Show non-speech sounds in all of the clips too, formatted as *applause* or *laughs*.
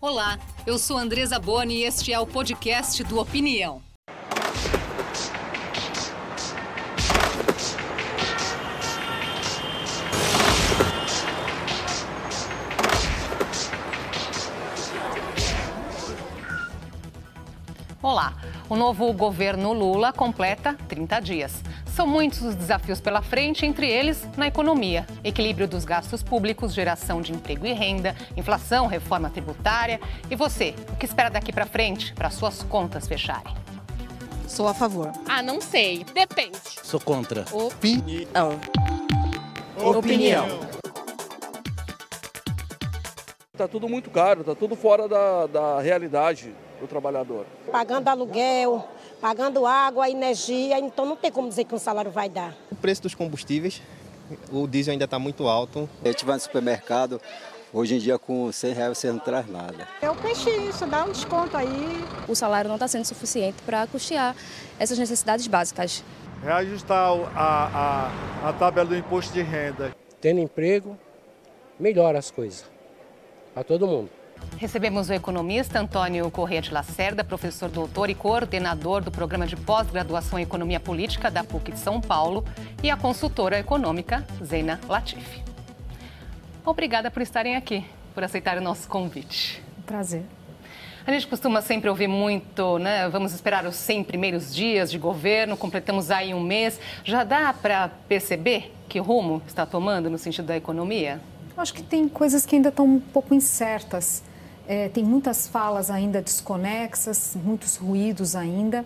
Olá, eu sou Andresa Boni e este é o podcast do Opinião. Olá, o novo governo Lula completa 30 dias. São muitos os desafios pela frente, entre eles na economia. Equilíbrio dos gastos públicos, geração de emprego e renda, inflação, reforma tributária. E você, o que espera daqui para frente para suas contas fecharem? Sou a favor. Ah, não sei. Depende. Sou contra. Opinião. Opinião. Tá tudo muito caro, tá tudo fora da, da realidade do trabalhador. Pagando aluguel, pagando água, energia, então não tem como dizer que um salário vai dar. O preço dos combustíveis, o diesel ainda está muito alto. A gente vai no supermercado, hoje em dia com 100 reais você não traz nada. Eu peixe isso, dá um desconto aí. O salário não está sendo suficiente para custear essas necessidades básicas. Reajustar a, a, a tabela do imposto de renda. Tendo emprego, melhora as coisas para todo mundo. Recebemos o economista Antônio Corrêa de Lacerda, professor doutor e coordenador do programa de pós-graduação em Economia Política da PUC de São Paulo, e a consultora econômica Zena Latifi. Obrigada por estarem aqui, por aceitar o nosso convite. Prazer. A gente costuma sempre ouvir muito, né? Vamos esperar os 100 primeiros dias de governo, completamos aí um mês. Já dá para perceber que rumo está tomando no sentido da economia? Acho que tem coisas que ainda estão um pouco incertas. É, tem muitas falas ainda desconexas, muitos ruídos ainda.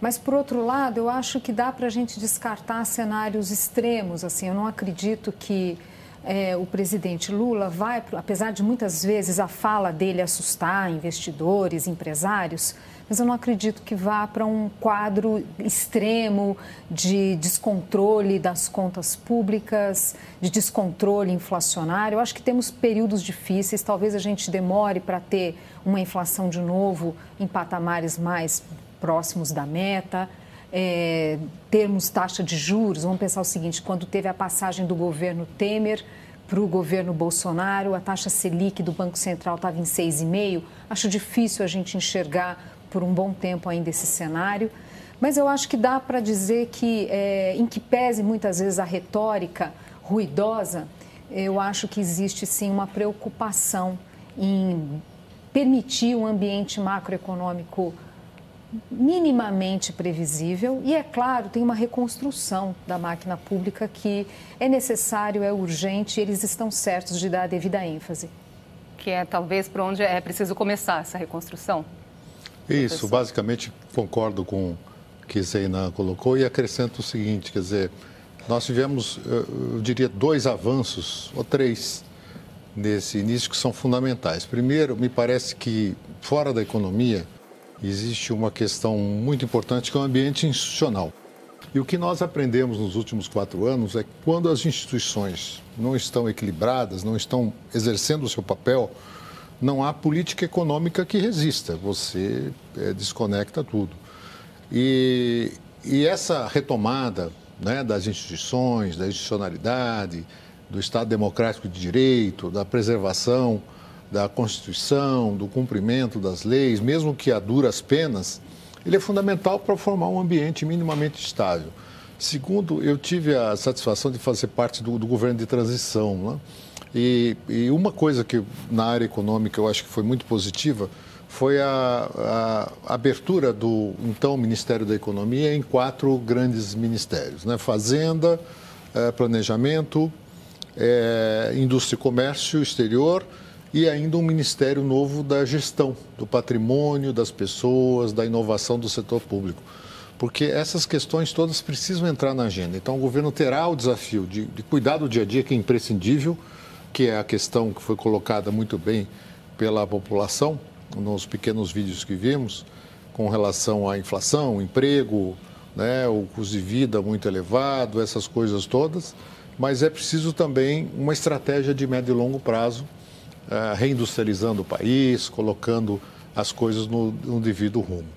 Mas, por outro lado, eu acho que dá para a gente descartar cenários extremos. Assim, eu não acredito que é, o presidente Lula vai, apesar de muitas vezes a fala dele assustar investidores, empresários, mas eu não acredito que vá para um quadro extremo de descontrole das contas públicas, de descontrole inflacionário. Eu acho que temos períodos difíceis, talvez a gente demore para ter uma inflação de novo em patamares mais próximos da meta. É, termos taxa de juros, vamos pensar o seguinte: quando teve a passagem do governo Temer para o governo Bolsonaro, a taxa Selic do Banco Central estava em 6,5%. Acho difícil a gente enxergar por um bom tempo ainda esse cenário. Mas eu acho que dá para dizer que, é, em que pese muitas vezes a retórica ruidosa, eu acho que existe sim uma preocupação em permitir um ambiente macroeconômico minimamente previsível e, é claro, tem uma reconstrução da máquina pública que é necessário, é urgente eles estão certos de dar a devida ênfase. Que é talvez por onde é preciso começar essa reconstrução? Isso, basicamente concordo com o que Zeina colocou e acrescento o seguinte, quer dizer, nós tivemos, eu diria, dois avanços, ou três, nesse início que são fundamentais. Primeiro, me parece que fora da economia existe uma questão muito importante que é o ambiente institucional. E o que nós aprendemos nos últimos quatro anos é que quando as instituições não estão equilibradas, não estão exercendo o seu papel, não há política econômica que resista, você é, desconecta tudo. E, e essa retomada né, das instituições, da institucionalidade, do Estado Democrático de Direito, da preservação da Constituição, do cumprimento das leis, mesmo que a duras penas, ele é fundamental para formar um ambiente minimamente estável. Segundo, eu tive a satisfação de fazer parte do, do governo de transição. Né? E, e, uma coisa que na área econômica eu acho que foi muito positiva foi a, a abertura do então Ministério da Economia em quatro grandes ministérios: né? Fazenda, eh, Planejamento, eh, Indústria e Comércio Exterior e ainda um Ministério novo da Gestão, do Patrimônio, das Pessoas, da Inovação do Setor Público porque essas questões todas precisam entrar na agenda. Então, o governo terá o desafio de, de cuidar do dia a dia, que é imprescindível, que é a questão que foi colocada muito bem pela população nos pequenos vídeos que vimos, com relação à inflação, emprego, né, o custo de vida muito elevado, essas coisas todas, mas é preciso também uma estratégia de médio e longo prazo, uh, reindustrializando o país, colocando as coisas no, no devido rumo.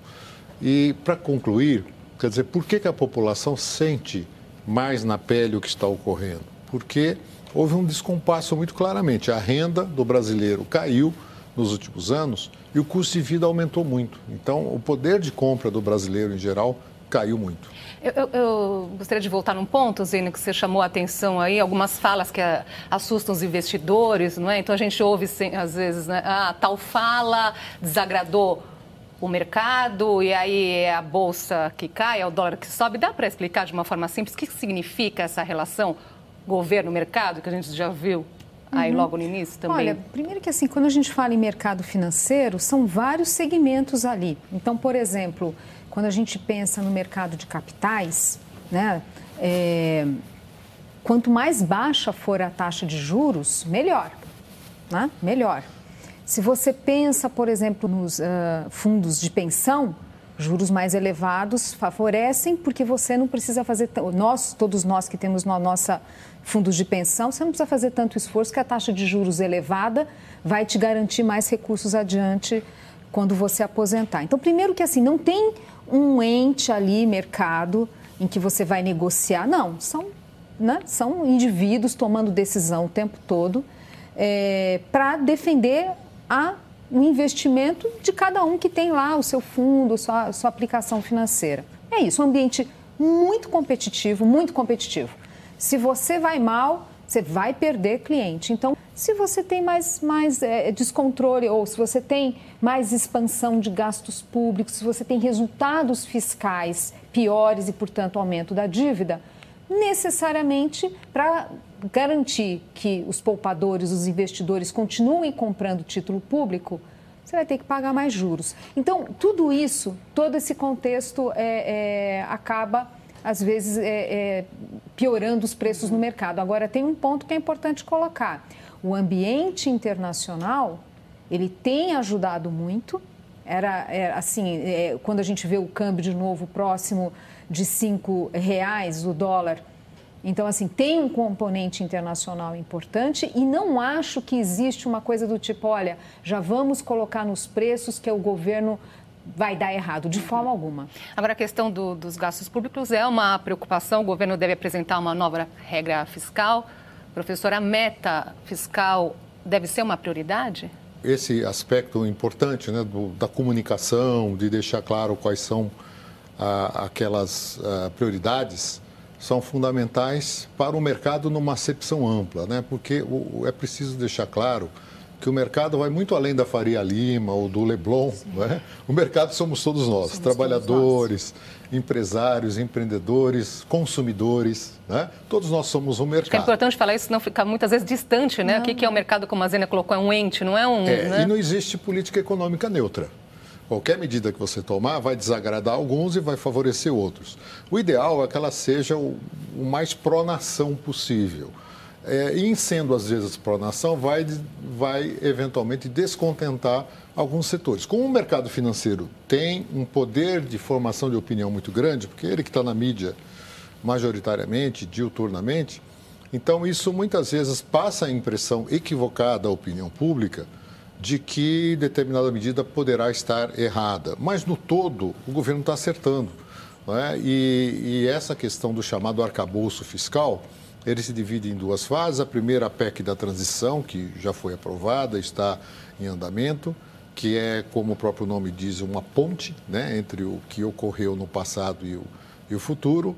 E, para concluir, quer dizer, por que, que a população sente mais na pele o que está ocorrendo? Porque houve um descompasso muito claramente. A renda do brasileiro caiu, nos últimos anos e o custo de vida aumentou muito. Então, o poder de compra do brasileiro em geral caiu muito. Eu, eu, eu, gostaria de voltar num ponto, Zina, que você chamou a atenção aí, algumas falas que assustam os investidores, não é? Então a gente ouve às vezes, né? Ah, tal fala desagradou o mercado e aí é a bolsa que cai, é o dólar que sobe. Dá para explicar de uma forma simples o que significa essa relação governo-mercado que a gente já viu aí uhum. logo no início também? Olha, primeiro que assim, quando a gente fala em mercado financeiro, são vários segmentos ali. Então, por exemplo, quando a gente pensa no mercado de capitais, né, é, quanto mais baixa for a taxa de juros, melhor, né? melhor. Se você pensa, por exemplo, nos uh, fundos de pensão, juros mais elevados favorecem porque você não precisa fazer nós todos nós que temos na nossa fundos de pensão você não precisa fazer tanto esforço que a taxa de juros elevada vai te garantir mais recursos adiante quando você aposentar. Então primeiro que assim não tem um ente ali mercado em que você vai negociar. Não são né, são indivíduos tomando decisão o tempo todo é, para defender a o investimento de cada um que tem lá o seu fundo, sua, sua aplicação financeira. É isso, um ambiente muito competitivo, muito competitivo. Se você vai mal, você vai perder cliente. Então, se você tem mais, mais é, descontrole ou se você tem mais expansão de gastos públicos, se você tem resultados fiscais piores e, portanto, aumento da dívida, necessariamente para garantir que os poupadores, os investidores continuem comprando título público, você vai ter que pagar mais juros. Então, tudo isso, todo esse contexto é, é, acaba, às vezes, é, é piorando os preços no mercado. Agora, tem um ponto que é importante colocar. O ambiente internacional, ele tem ajudado muito. Era, era assim, é, quando a gente vê o câmbio de novo próximo de cinco reais, o dólar então, assim, tem um componente internacional importante e não acho que existe uma coisa do tipo, olha, já vamos colocar nos preços que o governo vai dar errado, de forma alguma. Agora, a questão do, dos gastos públicos é uma preocupação, o governo deve apresentar uma nova regra fiscal. Professora, a meta fiscal deve ser uma prioridade? Esse aspecto importante né, do, da comunicação, de deixar claro quais são aquelas prioridades, são fundamentais para o mercado numa acepção ampla, né? porque é preciso deixar claro que o mercado vai muito além da Faria Lima ou do Leblon. Né? O mercado somos todos nós, somos trabalhadores, todos nós. empresários, empreendedores, consumidores. Né? Todos nós somos o mercado. Acho que é importante falar isso, não ficar muitas vezes distante. Né? Não. O que é o mercado, como a Zênia colocou, é um ente, não é um... É, né? E não existe política econômica neutra. Qualquer medida que você tomar vai desagradar alguns e vai favorecer outros. O ideal é que ela seja o, o mais pró-nação possível. É, e sendo, às vezes, pró-nação, vai, vai eventualmente descontentar alguns setores. Como o mercado financeiro tem um poder de formação de opinião muito grande, porque ele que está na mídia majoritariamente, diuturnamente, então isso muitas vezes passa a impressão equivocada à opinião pública de que determinada medida poderá estar errada. Mas, no todo, o governo está acertando. É? E, e, essa questão do chamado arcabouço fiscal, ele se divide em duas fases. A primeira, a PEC da transição, que já foi aprovada, está em andamento, que é, como o próprio nome diz, uma ponte né, entre o que ocorreu no passado e o, e o futuro.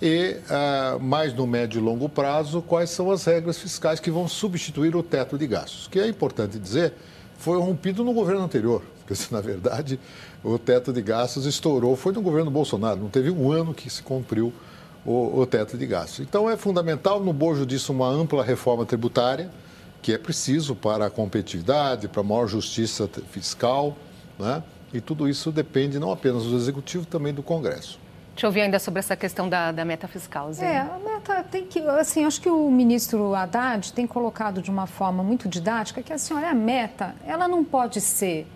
E, uh, mais no médio e longo prazo, quais são as regras fiscais que vão substituir o teto de gastos. Que é importante dizer foi rompido no governo anterior. Porque, *laughs* na verdade, o teto de gastos estourou, foi no governo Bolsonaro, não teve um ano que se cumpriu o, o teto de gastos. Então, é fundamental, no bojo disso, uma ampla reforma tributária, que é preciso para a competitividade, para a maior justiça fiscal, né? e tudo isso depende não apenas do Executivo, também do Congresso. Deixa eu ouvir ainda sobre essa questão da, da meta fiscal, Zé. É, a meta tem que, assim, acho que o ministro Haddad tem colocado de uma forma muito didática que, assim, olha, a meta, ela não pode ser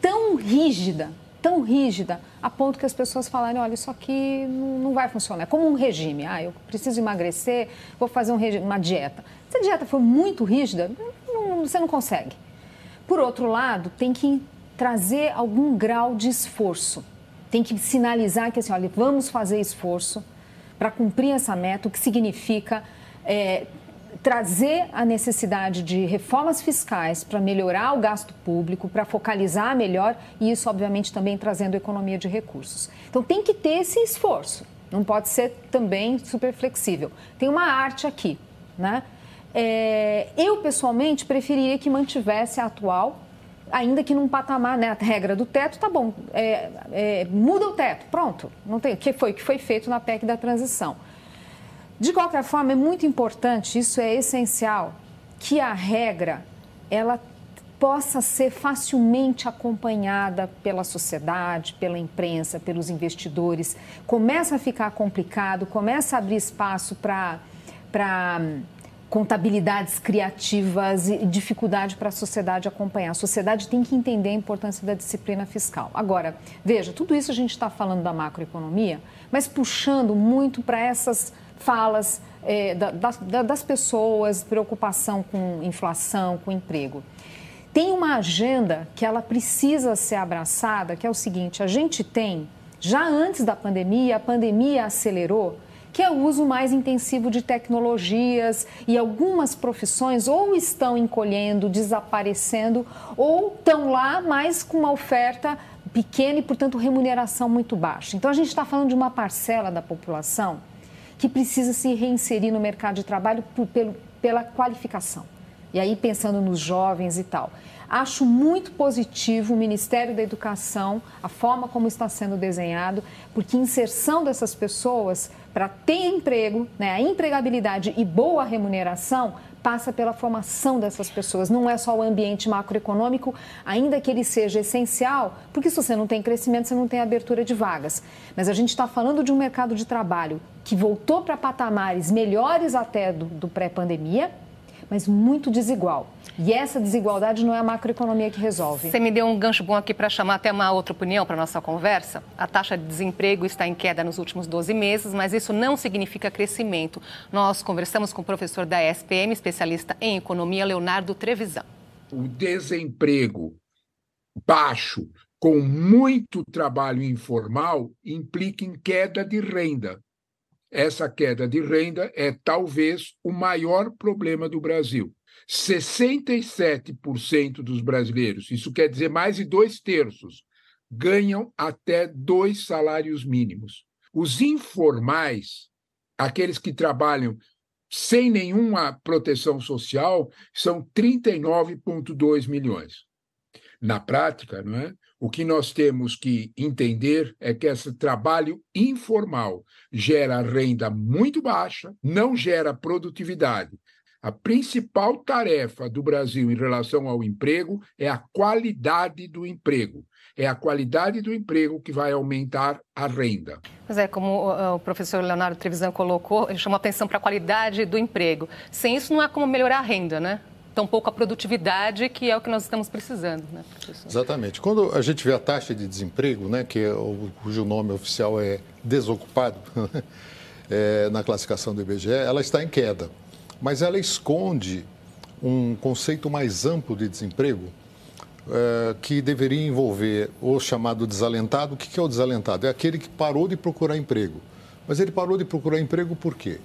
tão rígida, tão rígida, a ponto que as pessoas falarem, olha, isso aqui não, não vai funcionar. É como um regime. Ah, eu preciso emagrecer, vou fazer um regime, uma dieta. Se a dieta for muito rígida, não, você não consegue. Por outro lado, tem que trazer algum grau de esforço tem que sinalizar que assim, olha, vamos fazer esforço para cumprir essa meta, o que significa é, trazer a necessidade de reformas fiscais para melhorar o gasto público, para focalizar melhor e isso, obviamente, também trazendo economia de recursos. Então, tem que ter esse esforço. Não pode ser também super flexível. Tem uma arte aqui, né? É, eu, pessoalmente, preferiria que mantivesse a atual, ainda que num patamar, né? A regra do teto, tá bom, é, é, muda o teto, pronto. Não tem, que foi que foi feito na PEC da transição. De qualquer forma, é muito importante, isso é essencial, que a regra ela possa ser facilmente acompanhada pela sociedade, pela imprensa, pelos investidores. Começa a ficar complicado, começa a abrir espaço para contabilidades criativas e dificuldade para a sociedade acompanhar. A sociedade tem que entender a importância da disciplina fiscal. Agora, veja, tudo isso a gente está falando da macroeconomia, mas puxando muito para essas falas é, da, da, das pessoas, preocupação com inflação, com emprego. Tem uma agenda que ela precisa ser abraçada, que é o seguinte: a gente tem, já antes da pandemia, a pandemia acelerou, que é o uso mais intensivo de tecnologias e algumas profissões ou estão encolhendo, desaparecendo, ou estão lá, mas com uma oferta pequena e, portanto, remuneração muito baixa. Então, a gente está falando de uma parcela da população que precisa se reinserir no mercado de trabalho por, pelo, pela qualificação. E aí, pensando nos jovens e tal. Acho muito positivo o Ministério da Educação, a forma como está sendo desenhado, porque inserção dessas pessoas para ter emprego, né, a empregabilidade e boa remuneração passa pela formação dessas pessoas. Não é só o ambiente macroeconômico, ainda que ele seja essencial, porque se você não tem crescimento, você não tem abertura de vagas. Mas a gente está falando de um mercado de trabalho que voltou para patamares melhores até do, do pré-pandemia, mas muito desigual. E essa desigualdade não é a macroeconomia que resolve. Você me deu um gancho bom aqui para chamar até uma outra opinião para nossa conversa. A taxa de desemprego está em queda nos últimos 12 meses, mas isso não significa crescimento. Nós conversamos com o professor da SPM, especialista em economia, Leonardo Trevisan. O desemprego baixo, com muito trabalho informal, implica em queda de renda essa queda de renda é talvez o maior problema do Brasil. 67% dos brasileiros, isso quer dizer mais de dois terços, ganham até dois salários mínimos. Os informais, aqueles que trabalham sem nenhuma proteção social, são 39,2 milhões. Na prática, não é? O que nós temos que entender é que esse trabalho informal gera renda muito baixa, não gera produtividade. A principal tarefa do Brasil em relação ao emprego é a qualidade do emprego. É a qualidade do emprego que vai aumentar a renda. Pois é, como o professor Leonardo Trevisan colocou, ele chamou atenção para a qualidade do emprego. Sem isso, não há como melhorar a renda, né? Tampouco a produtividade, que é o que nós estamos precisando, né? Exatamente. Quando a gente vê a taxa de desemprego, né, que é o, cujo nome oficial é desocupado, *laughs* é, na classificação do IBGE, ela está em queda. Mas ela esconde um conceito mais amplo de desemprego é, que deveria envolver o chamado desalentado. O que é o desalentado? É aquele que parou de procurar emprego. Mas ele parou de procurar emprego por quê?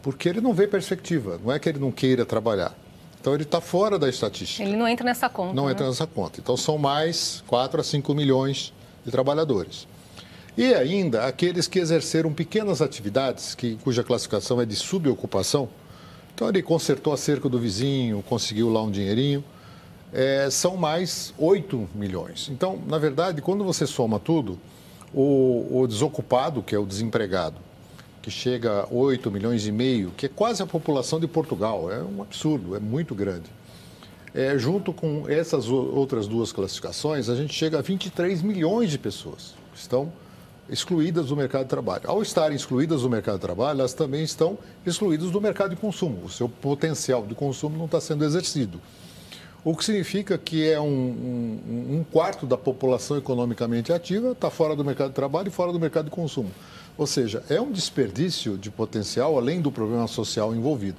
Porque ele não vê perspectiva, não é que ele não queira trabalhar então ele está fora da estatística. Ele não entra nessa conta. Não né? entra nessa conta. Então são mais 4 a 5 milhões de trabalhadores. E ainda aqueles que exerceram pequenas atividades, que, cuja classificação é de subocupação. Então ele consertou a cerca do vizinho, conseguiu lá um dinheirinho. É, são mais 8 milhões. Então, na verdade, quando você soma tudo, o, o desocupado, que é o desempregado, que chega a 8 milhões e meio, que é quase a população de Portugal. É um absurdo, é muito grande. É, junto com essas outras duas classificações, a gente chega a 23 milhões de pessoas que estão excluídas do mercado de trabalho. Ao estarem excluídas do mercado de trabalho, elas também estão excluídas do mercado de consumo. O seu potencial de consumo não está sendo exercido. O que significa que é um, um, um quarto da população economicamente ativa está fora do mercado de trabalho e fora do mercado de consumo. Ou seja, é um desperdício de potencial além do problema social envolvido.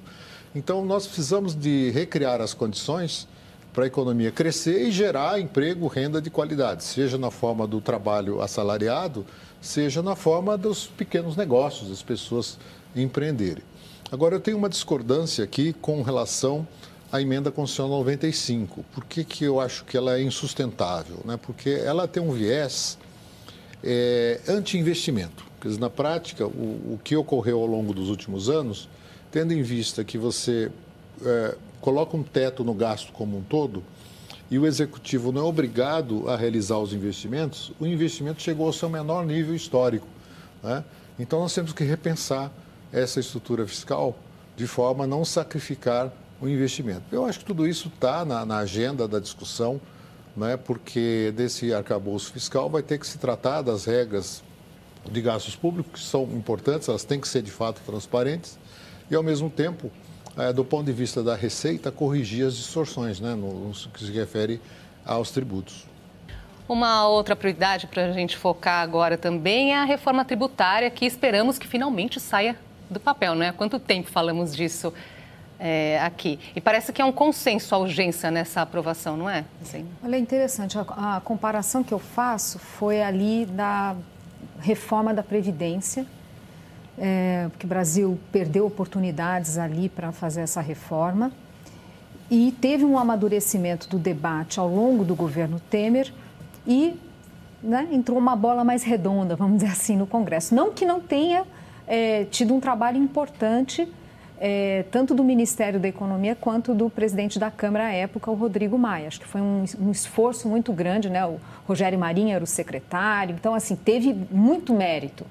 Então, nós precisamos de recriar as condições para a economia crescer e gerar emprego, renda de qualidade, seja na forma do trabalho assalariado, seja na forma dos pequenos negócios, das pessoas empreenderem. Agora, eu tenho uma discordância aqui com relação à emenda constitucional 95. Por que, que eu acho que ela é insustentável? Né? Porque ela tem um viés é, anti-investimento. Na prática, o, o, que ocorreu ao longo dos últimos anos, tendo em vista que você é, coloca um teto no gasto como um todo e o executivo não é obrigado a realizar os investimentos, o investimento chegou ao seu menor nível histórico. Né? Então, nós temos que repensar essa estrutura fiscal de forma a não sacrificar o investimento. Eu acho que tudo isso está na, na, agenda da discussão, né, porque desse arcabouço fiscal vai ter que se tratar das regras de gastos públicos, que são importantes, elas têm que ser de fato transparentes, e ao mesmo tempo, é, do ponto de vista da receita, corrigir as distorções né, no, no que se refere aos tributos. Uma outra prioridade para a gente focar agora também é a reforma tributária, que esperamos que finalmente saia do papel, não é? Há quanto tempo falamos disso é, aqui? E parece que é um consenso a urgência nessa aprovação, não é? Assim. Olha, é interessante. A, a comparação que eu faço foi ali da reforma da Previdência, é, porque o Brasil perdeu oportunidades ali para fazer essa reforma. E teve um amadurecimento do debate ao longo do governo Temer e né, entrou uma bola mais redonda, vamos dizer assim, no Congresso. Não que não tenha é, tido um trabalho importante, é, tanto do Ministério da Economia quanto do presidente da Câmara à época, o Rodrigo Maia. Acho que foi um, um esforço muito grande, né? O Rogério Marinho era o secretário, então, assim, teve muito mérito.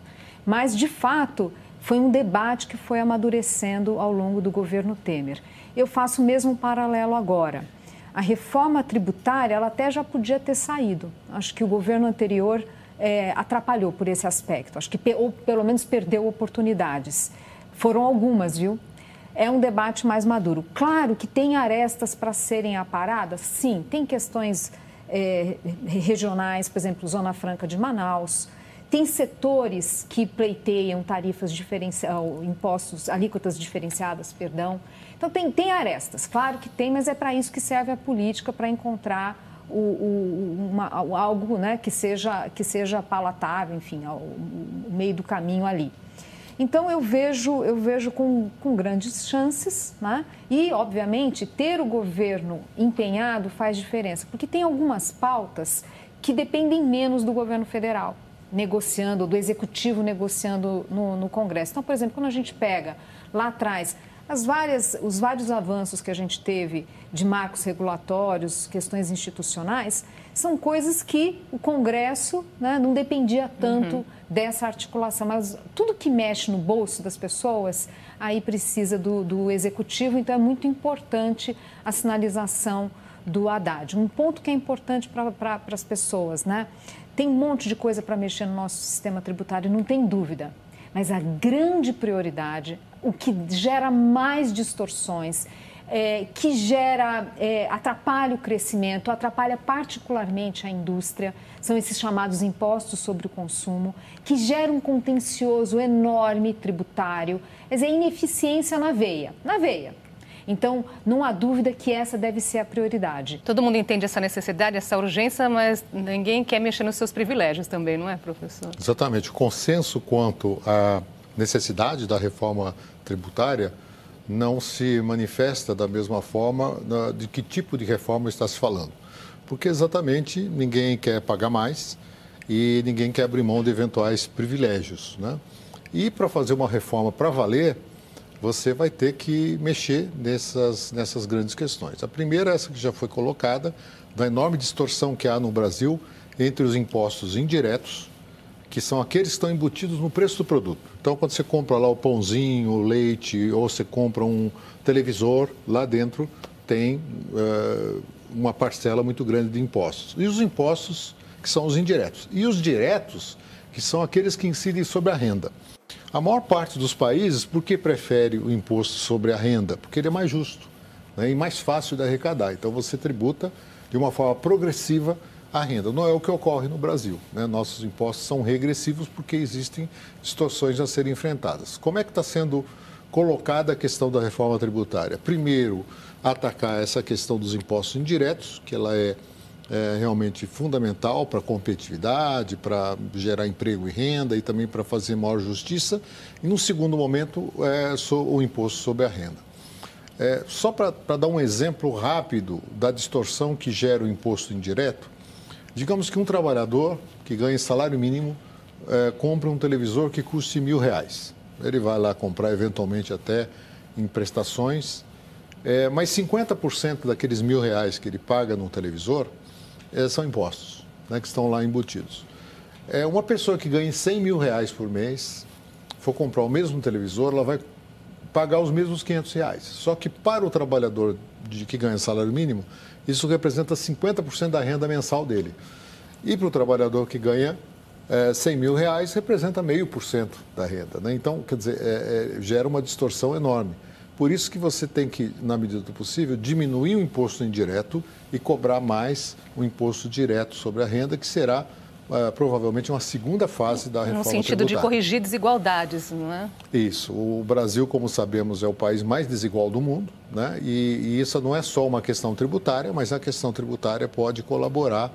Mas, de fato, foi um debate que foi amadurecendo ao longo do governo Temer. Eu faço o mesmo paralelo agora. A reforma tributária, ela até já podia ter saído. Acho que o governo anterior é, atrapalhou por esse aspecto. Acho que, ou pelo menos, perdeu oportunidades. Foram algumas, viu? É um debate mais maduro. Claro que tem arestas para serem aparadas, sim. Tem questões é, regionais, por exemplo, Zona Franca de Manaus. Tem setores que pleiteiam tarifas diferenciadas, impostos, alíquotas diferenciadas, perdão. Então, tem, tem arestas, claro que tem, mas é para isso que serve a política, para encontrar o, o, uma, algo né, que, seja, que seja palatável, enfim, o, o meio do caminho ali. Então eu vejo, eu vejo com, com grandes chances, né? e obviamente ter o governo empenhado faz diferença, porque tem algumas pautas que dependem menos do governo federal negociando, do executivo negociando no, no Congresso. Então, por exemplo, quando a gente pega lá atrás as várias, os vários avanços que a gente teve de marcos regulatórios, questões institucionais, são coisas que o Congresso né, não dependia tanto uhum. dessa articulação. Mas tudo que mexe no bolso das pessoas, aí precisa do, do Executivo, então é muito importante a sinalização do Haddad. Um ponto que é importante para pra, as pessoas, né? Tem um monte de coisa para mexer no nosso sistema tributário, não tem dúvida. Mas a grande prioridade, o que gera mais distorções, é, que gera, é, atrapalha o crescimento, atrapalha particularmente a indústria, são esses chamados impostos sobre o consumo, que gera um contencioso enorme tributário, quer dizer, ineficiência na veia, na veia. Então, não há dúvida que essa deve ser a prioridade. Todo mundo entende essa necessidade, essa urgência, mas ninguém quer mexer nos seus privilégios também, não é, professor? Exatamente. O consenso quanto à necessidade da reforma tributária não se manifesta da mesma forma de que tipo de reforma está se falando. Porque exatamente ninguém quer pagar mais e ninguém quer abrir mão de eventuais privilégios. Né? E para fazer uma reforma para valer, você vai ter que mexer nessas, nessas grandes questões. A primeira, essa que já foi colocada, da enorme distorção que há no Brasil entre os impostos indiretos, que são aqueles que estão embutidos no preço do produto. Então, quando você compra lá o pãozinho, o leite, ou você compra um televisor, lá dentro tem uh, uma parcela muito grande de impostos. E os impostos, que são os indiretos. E os diretos, que são aqueles que incidem sobre a renda. A maior parte dos países, por que prefere o imposto sobre a renda? Porque ele é mais justo né, e mais fácil de arrecadar. Então, você tributa de uma forma progressiva a renda. Não é o que ocorre no Brasil. Né? Nossos impostos são regressivos porque existem distorções a serem enfrentadas. Como é que está sendo colocada a questão da reforma tributária? Primeiro, atacar essa questão dos impostos indiretos, que ela é é realmente fundamental para a competitividade, para gerar emprego e renda e também para fazer maior justiça. E, no segundo momento, é, o imposto sobre a renda. É, só para dar um exemplo rápido da distorção que gera o imposto indireto, digamos que um trabalhador que ganha salário mínimo é, compra um televisor que custe mil reais. Ele vai lá comprar eventualmente até em prestações, é, mas 50% daqueles mil reais que ele paga no televisor são impostos, né, que estão lá embutidos. É, uma pessoa que ganha 100 mil reais por mês, for comprar o mesmo televisor, ela vai pagar os mesmos 500 reais. Só que para o trabalhador de, que ganha salário mínimo, isso representa 50% da renda mensal dele. E para o trabalhador que ganha é, 100 mil reais, representa meio por cento da renda. Né? Então, quer dizer, é, é, gera uma distorção enorme. Por isso que você tem que, na medida do possível, diminuir o imposto indireto e cobrar mais o imposto direto sobre a renda, que será uh, provavelmente uma segunda fase da reforma No sentido tributária. de corrigir desigualdades, não é? Isso. O Brasil, como sabemos, é o país mais desigual do mundo, né? E, e isso não é só uma questão tributária, mas a questão tributária pode colaborar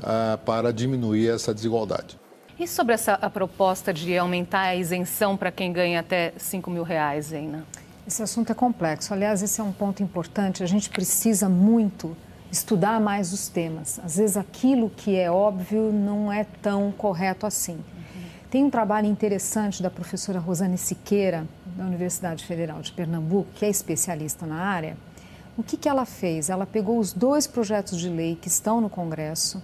uh, para diminuir essa desigualdade. E sobre essa a proposta de aumentar a isenção para quem ganha até 5 mil reais, Eina? Esse assunto é complexo. Aliás, esse é um ponto importante. A gente precisa muito estudar mais os temas. Às vezes, aquilo que é óbvio não é tão correto assim. Tem um trabalho interessante da professora Rosane Siqueira, da Universidade Federal de Pernambuco, que é especialista na área. O que, que ela fez? Ela pegou os dois projetos de lei que estão no Congresso,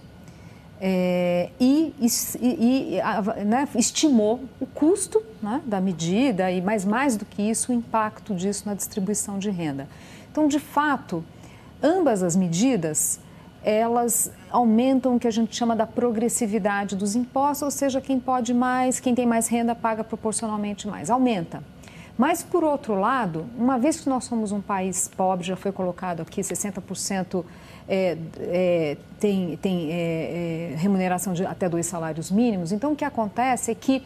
é, e, e, e né, estimou o custo né, da medida e, mais, mais do que isso, o impacto disso na distribuição de renda. Então, de fato, ambas as medidas elas aumentam o que a gente chama da progressividade dos impostos, ou seja, quem pode mais, quem tem mais renda paga proporcionalmente mais, aumenta. Mas, por outro lado, uma vez que nós somos um país pobre, já foi colocado aqui 60% é, é, tem, tem é, é, remuneração de até dois salários mínimos. Então, o que acontece é que,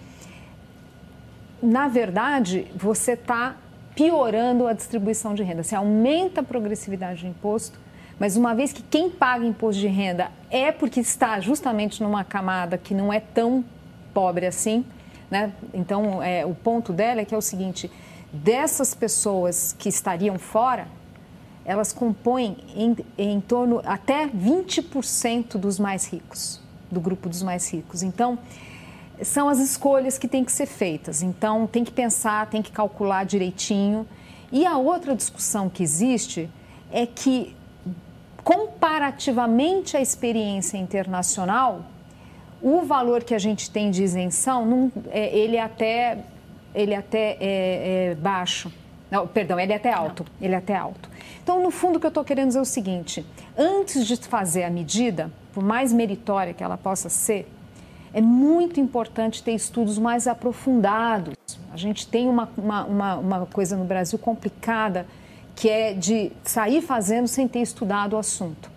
na verdade, você está piorando a distribuição de renda. Você aumenta a progressividade do imposto, mas uma vez que quem paga imposto de renda é porque está justamente numa camada que não é tão pobre assim, né? Então, é, o ponto dela é que é o seguinte: dessas pessoas que estariam fora, elas compõem em, em torno até 20% dos mais ricos, do grupo dos mais ricos. Então, são as escolhas que têm que ser feitas. Então, tem que pensar, tem que calcular direitinho. E a outra discussão que existe é que, comparativamente à experiência internacional, o valor que a gente tem de isenção, não, é, ele é até, ele é até é, é baixo. Não, perdão, ele é até alto. Não. Ele é até alto. Então, no fundo, o que eu estou querendo dizer é o seguinte: antes de fazer a medida, por mais meritória que ela possa ser, é muito importante ter estudos mais aprofundados. A gente tem uma, uma, uma, uma coisa no Brasil complicada que é de sair fazendo sem ter estudado o assunto.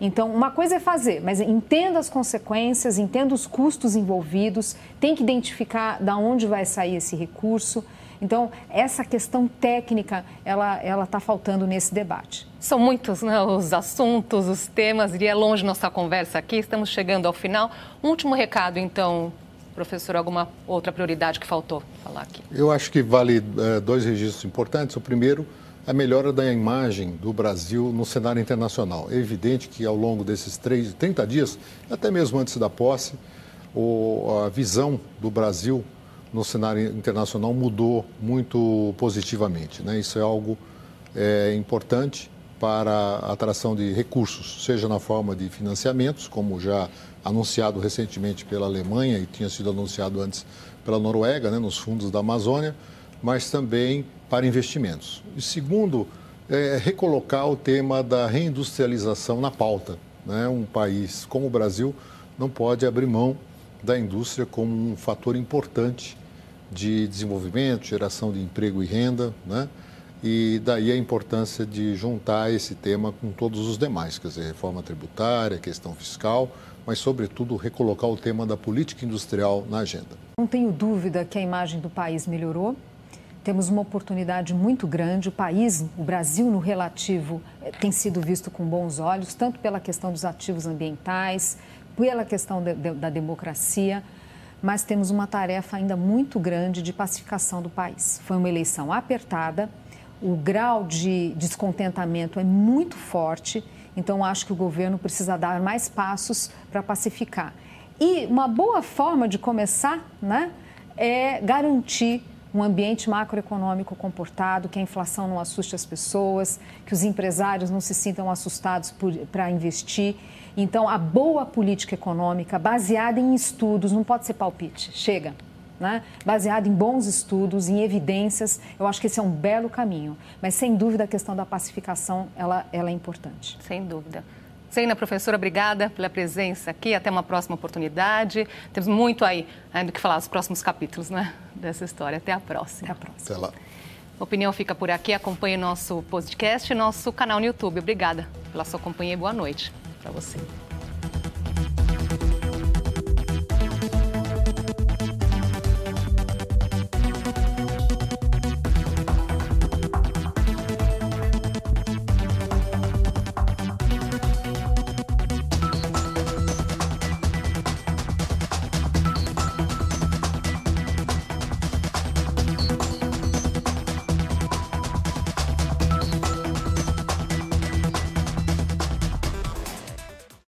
Então, uma coisa é fazer, mas entenda as consequências, entenda os custos envolvidos, tem que identificar da onde vai sair esse recurso. Então, essa questão técnica, ela está faltando nesse debate. São muitos né, os assuntos, os temas, iria longe nossa conversa aqui, estamos chegando ao final. Um último recado, então, professor, alguma outra prioridade que faltou falar aqui? Eu acho que vale é, dois registros importantes. O primeiro, a melhora da imagem do Brasil no cenário internacional. É evidente que ao longo desses três, 30 dias, até mesmo antes da posse, o, a visão do Brasil no cenário internacional mudou muito positivamente. Né? Isso é algo é, importante para a atração de recursos, seja na forma de financiamentos, como já anunciado recentemente pela Alemanha e tinha sido anunciado antes pela Noruega, né, nos fundos da Amazônia, mas também para investimentos. E segundo, é recolocar o tema da reindustrialização na pauta. Né? Um país como o Brasil não pode abrir mão da indústria como um fator importante de desenvolvimento, geração de emprego e renda, né? E daí a importância de juntar esse tema com todos os demais, quer dizer, reforma tributária, questão fiscal, mas, sobretudo, recolocar o tema da política industrial na agenda. Não tenho dúvida que a imagem do país melhorou. temos uma oportunidade muito grande. O país, o Brasil, no relativo, eh, tem sido visto com bons olhos, tanto pela questão dos ativos ambientais, pela questão da democracia, mas temos uma tarefa ainda muito grande de pacificação do país. Foi uma eleição apertada, o grau de descontentamento é muito forte, então acho que o governo precisa dar mais passos para pacificar. E uma boa forma de começar né, é garantir um ambiente macroeconômico comportado, que a inflação não assuste as pessoas, que os empresários não se sintam assustados para investir. Então, a boa política econômica, baseada em estudos, não pode ser palpite, chega. Né? Baseado em bons estudos, em evidências, eu acho que esse é um belo caminho. Mas, sem dúvida, a questão da pacificação ela, ela é importante. Sem dúvida. Seina, professora, obrigada pela presença aqui. Até uma próxima oportunidade. Temos muito aí ainda que falar nos próximos capítulos né, dessa história. Até a próxima. Até a próxima. Até lá. A opinião fica por aqui. Acompanhe nosso podcast e nosso canal no YouTube. Obrigada pela sua companhia e boa noite para você.